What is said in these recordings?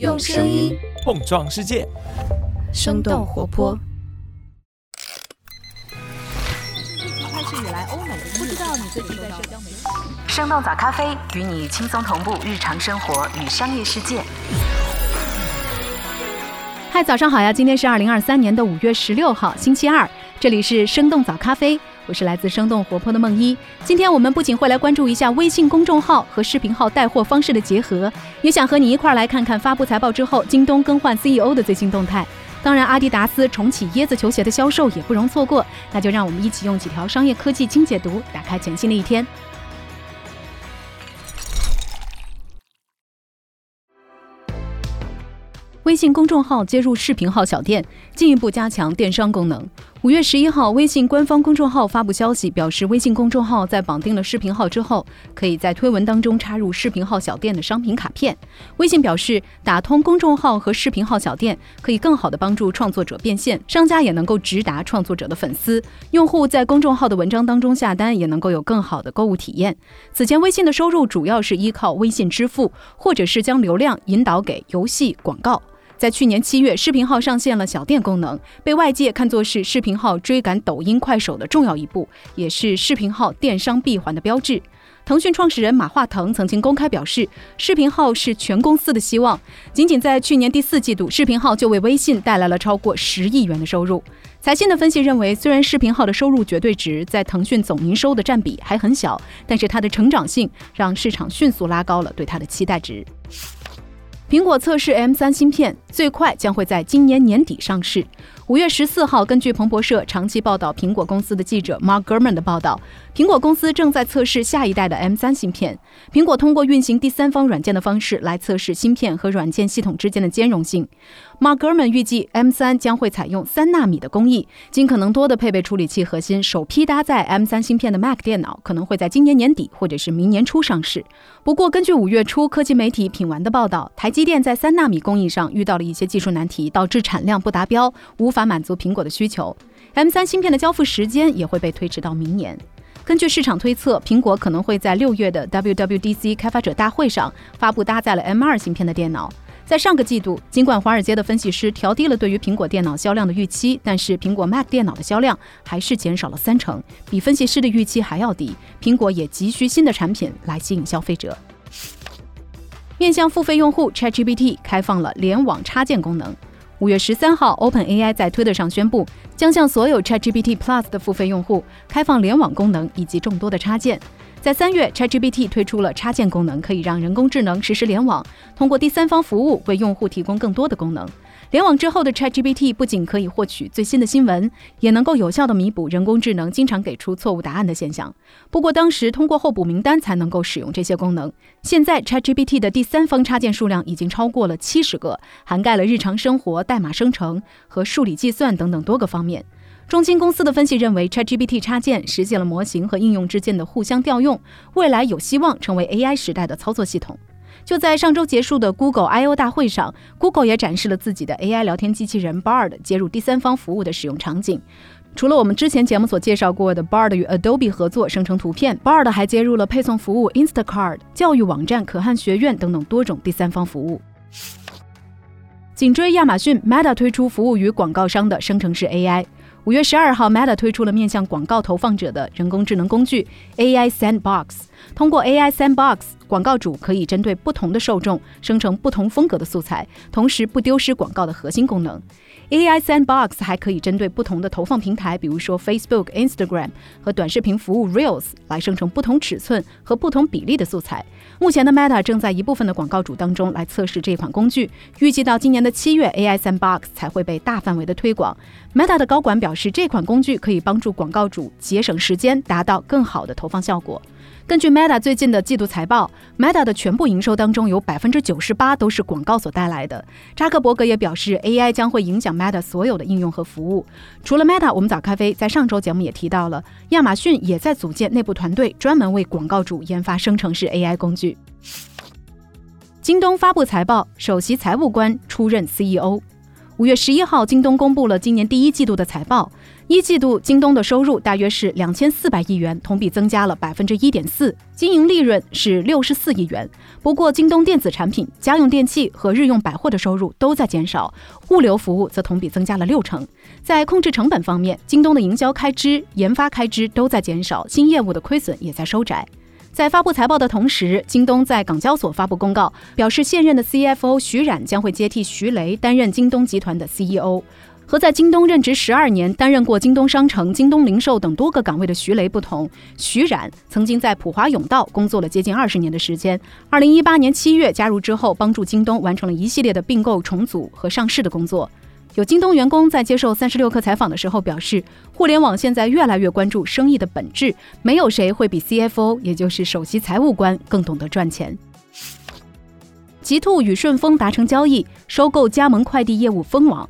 用声音碰撞世界，生动活泼。开始以来，欧美不知道你最近在社交媒体。生动早咖啡与你轻松同步日常生活与商业世界。嗨，早上好呀！今天是二零二三年的五月十六号，星期二，这里是生动早咖啡。我是来自生动活泼的梦一，今天我们不仅会来关注一下微信公众号和视频号带货方式的结合，也想和你一块儿来看看发布财报之后京东更换 CEO 的最新动态。当然，阿迪达斯重启椰子球鞋的销售也不容错过。那就让我们一起用几条商业科技精解读，打开全新的一天。微信公众号接入视频号小店，进一步加强电商功能。五月十一号，微信官方公众号发布消息，表示微信公众号在绑定了视频号之后，可以在推文当中插入视频号小店的商品卡片。微信表示，打通公众号和视频号小店，可以更好的帮助创作者变现，商家也能够直达创作者的粉丝。用户在公众号的文章当中下单，也能够有更好的购物体验。此前，微信的收入主要是依靠微信支付，或者是将流量引导给游戏广告。在去年七月，视频号上线了小店功能，被外界看作是视频号追赶抖音、快手的重要一步，也是视频号电商闭环的标志。腾讯创始人马化腾曾经公开表示，视频号是全公司的希望。仅仅在去年第四季度，视频号就为微信带来了超过十亿元的收入。财信的分析认为，虽然视频号的收入绝对值在腾讯总营收的占比还很小，但是它的成长性让市场迅速拉高了对它的期待值。苹果测试 M 三芯片，最快将会在今年年底上市。五月十四号，根据彭博社长期报道苹果公司的记者 Mark Gurman 的报道，苹果公司正在测试下一代的 M3 芯片。苹果通过运行第三方软件的方式来测试芯片和软件系统之间的兼容性。Mark Gurman 预计 M3 将会采用三纳米的工艺，尽可能多的配备处理器核心，首批搭载 M3 芯片的 Mac 电脑可能会在今年年底或者是明年初上市。不过，根据五月初科技媒体品玩的报道，台积电在三纳米工艺上遇到了一些技术难题，导致产量不达标，无。法满足苹果的需求，M3 芯片的交付时间也会被推迟到明年。根据市场推测，苹果可能会在六月的 WWDC 开发者大会上发布搭载了 M2 芯片的电脑。在上个季度，尽管华尔街的分析师调低了对于苹果电脑销量的预期，但是苹果 Mac 电脑的销量还是减少了三成，比分析师的预期还要低。苹果也急需新的产品来吸引消费者。面向付费用户，ChatGPT 开放了联网插件功能。五月十三号，OpenAI 在推特上宣布，将向所有 ChatGPT Plus 的付费用户开放联网功能以及众多的插件。在三月，ChatGPT 推出了插件功能，可以让人工智能实时联网，通过第三方服务为用户提供更多的功能。联网之后的 ChatGPT 不仅可以获取最新的新闻，也能够有效地弥补人工智能经常给出错误答案的现象。不过，当时通过候补名单才能够使用这些功能。现在，ChatGPT 的第三方插件数量已经超过了七十个，涵盖了日常生活、代码生成和数理计算等等多个方面。中金公司的分析认为，ChatGPT 插件实现了模型和应用之间的互相调用，未来有希望成为 AI 时代的操作系统。就在上周结束的 Google I/O 大会上，Google 也展示了自己的 AI 聊天机器人 Bard 接入第三方服务的使用场景。除了我们之前节目所介绍过的 Bard 与 Adobe 合作生成图片，Bard 还接入了配送服务 Instacart、教育网站可汗学院等等多种第三方服务。紧追亚马逊，Meta 推出服务于广告商的生成式 AI。五月十二号，Meta 推出了面向广告投放者的人工智能工具 AI Sandbox。通过 AI Sandbox，广告主可以针对不同的受众生成不同风格的素材，同时不丢失广告的核心功能。AI Sandbox 还可以针对不同的投放平台，比如说 Facebook、Instagram 和短视频服务 Reels，来生成不同尺寸和不同比例的素材。目前的 Meta 正在一部分的广告主当中来测试这款工具，预计到今年的七月，AI Sandbox 才会被大范围的推广。Meta 的高管表示，这款工具可以帮助广告主节省时间，达到更好的投放效果。根据 Meta 最近的季度财报，Meta 的全部营收当中有百分之九十八都是广告所带来的。扎克伯格也表示，AI 将会影响 Meta 所有的应用和服务。除了 Meta，我们早咖啡在上周节目也提到了，亚马逊也在组建内部团队，专门为广告主研发生成式 AI 工具。京东发布财报，首席财务官出任 CEO。五月十一号，京东公布了今年第一季度的财报。一季度京东的收入大约是两千四百亿元，同比增加了百分之一点四，经营利润是六十四亿元。不过，京东电子产品、家用电器和日用百货的收入都在减少，物流服务则同比增加了六成。在控制成本方面，京东的营销开支、研发开支都在减少，新业务的亏损也在收窄。在发布财报的同时，京东在港交所发布公告，表示现任的 CFO 徐冉将会接替徐雷担任京东集团的 CEO。和在京东任职十二年、担任过京东商城、京东零售等多个岗位的徐雷不同，徐冉曾经在普华永道工作了接近二十年的时间。二零一八年七月加入之后，帮助京东完成了一系列的并购、重组和上市的工作。有京东员工在接受三十六氪采访的时候表示，互联网现在越来越关注生意的本质，没有谁会比 CFO，也就是首席财务官更懂得赚钱。极兔与顺丰达成交易，收购加盟快递业务蜂网。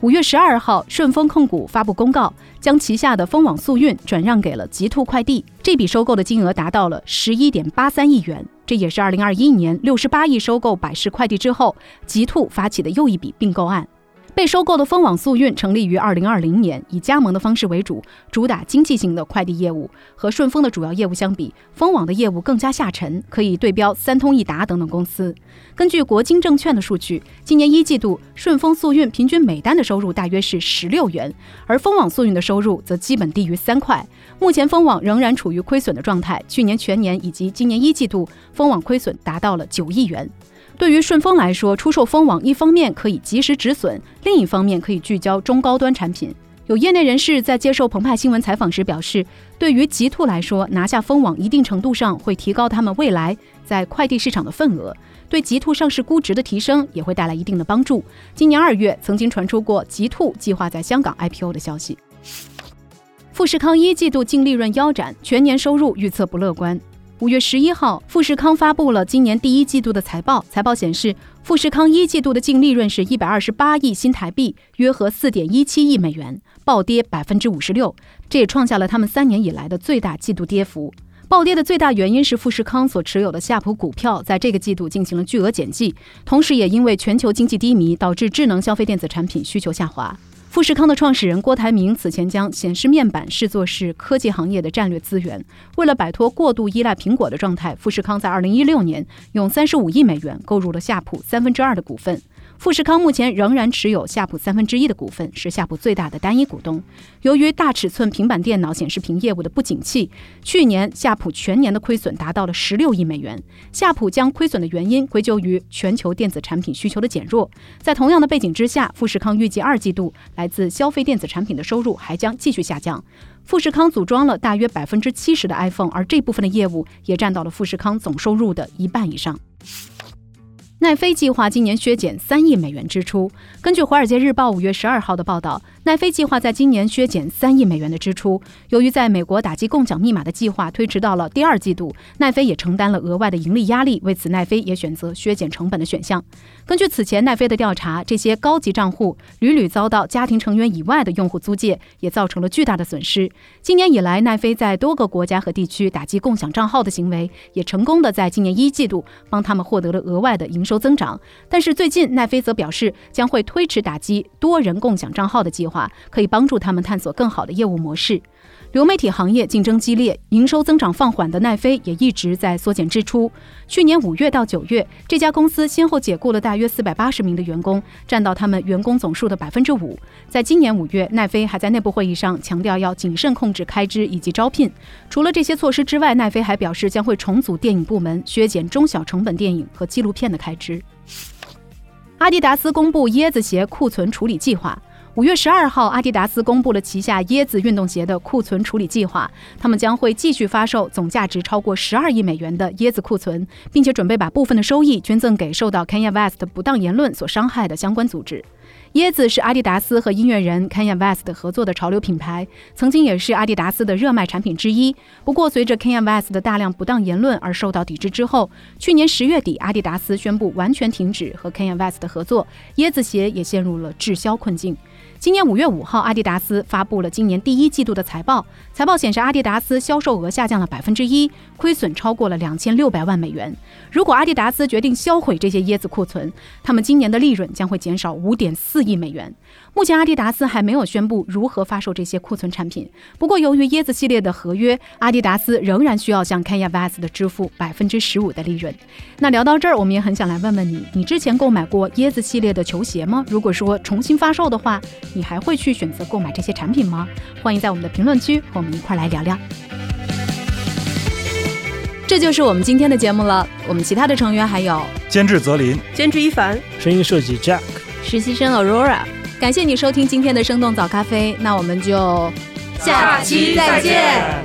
五月十二号，顺丰控股发布公告，将旗下的蜂网速运转让给了极兔快递。这笔收购的金额达到了十一点八三亿元，这也是二零二一年六十八亿收购百世快递之后，极兔发起的又一笔并购案。被收购的蜂网速运成立于二零二零年，以加盟的方式为主，主打经济型的快递业务。和顺丰的主要业务相比，蜂网的业务更加下沉，可以对标三通一达等等公司。根据国金证券的数据，今年一季度顺丰速运平均每单的收入大约是十六元，而蜂网速运的收入则基本低于三块。目前蜂网仍然处于亏损的状态，去年全年以及今年一季度，蜂网亏损达到了九亿元。对于顺丰来说，出售蜂网一方面可以及时止损，另一方面可以聚焦中高端产品。有业内人士在接受澎湃新闻采访时表示，对于极兔来说，拿下蜂网一定程度上会提高他们未来在快递市场的份额，对极兔上市估值的提升也会带来一定的帮助。今年二月，曾经传出过极兔计划在香港 IPO 的消息。富士康一季度净利润腰斩，全年收入预测不乐观。五月十一号，富士康发布了今年第一季度的财报。财报显示，富士康一季度的净利润是一百二十八亿新台币，约合四点一七亿美元，暴跌百分之五十六。这也创下了他们三年以来的最大季度跌幅。暴跌的最大原因是富士康所持有的夏普股票在这个季度进行了巨额减记，同时也因为全球经济低迷，导致智能消费电子产品需求下滑。富士康的创始人郭台铭此前将显示面板视作是科技行业的战略资源。为了摆脱过度依赖苹果的状态，富士康在2016年用35亿美元购入了夏普三分之二的股份。富士康目前仍然持有夏普三分之一的股份，是夏普最大的单一股东。由于大尺寸平板电脑显示屏业务的不景气，去年夏普全年的亏损达到了十六亿美元。夏普将亏损的原因归咎于全球电子产品需求的减弱。在同样的背景之下，富士康预计二季度来自消费电子产品的收入还将继续下降。富士康组装了大约百分之七十的 iPhone，而这部分的业务也占到了富士康总收入的一半以上。奈飞计划今年削减三亿美元支出。根据《华尔街日报》五月十二号的报道，奈飞计划在今年削减三亿美元的支出。由于在美国打击共享密码的计划推迟到了第二季度，奈飞也承担了额外的盈利压力。为此，奈飞也选择削减成本的选项。根据此前奈飞的调查，这些高级账户屡屡遭到家庭成员以外的用户租借，也造成了巨大的损失。今年以来，奈飞在多个国家和地区打击共享账号的行为，也成功的在今年一季度帮他们获得了额外的营收收。增长，但是最近奈飞则表示将会推迟打击多人共享账号的计划，可以帮助他们探索更好的业务模式。流媒体行业竞争激烈，营收增长放缓的奈飞也一直在缩减支出。去年五月到九月，这家公司先后解雇了大约四百八十名的员工，占到他们员工总数的百分之五。在今年五月，奈飞还在内部会议上强调要谨慎控制开支以及招聘。除了这些措施之外，奈飞还表示将会重组电影部门，削减中小成本电影和纪录片的开支。阿迪达斯公布椰子鞋库存处理计划。五月十二号，阿迪达斯公布了旗下椰子运动鞋的库存处理计划。他们将会继续发售总价值超过十二亿美元的椰子库存，并且准备把部分的收益捐赠给受到 Kanye West 不当言论所伤害的相关组织。椰子是阿迪达斯和音乐人 Kanye West 合作的潮流品牌，曾经也是阿迪达斯的热卖产品之一。不过，随着 Kanye West 的大量不当言论而受到抵制之后，去年十月底，阿迪达斯宣布完全停止和 Kanye West 的合作，椰子鞋也陷入了滞销困境。今年五月五号，阿迪达斯发布了今年第一季度的财报。财报显示，阿迪达斯销售额下降了百分之一，亏损超过了两千六百万美元。如果阿迪达斯决定销毁这些椰子库存，他们今年的利润将会减少五点四亿美元。目前阿迪达斯还没有宣布如何发售这些库存产品。不过，由于椰子系列的合约，阿迪达斯仍然需要向 Kanye West 的支付百分之十五的利润。那聊到这儿，我们也很想来问问你：你之前购买过椰子系列的球鞋吗？如果说重新发售的话，你还会去选择购买这些产品吗？欢迎在我们的评论区和我们一块来聊聊。这就是我们今天的节目了。我们其他的成员还有监制泽林，监制一凡，声音设计 Jack，实习生 Aurora。感谢你收听今天的生动早咖啡，那我们就下期再见。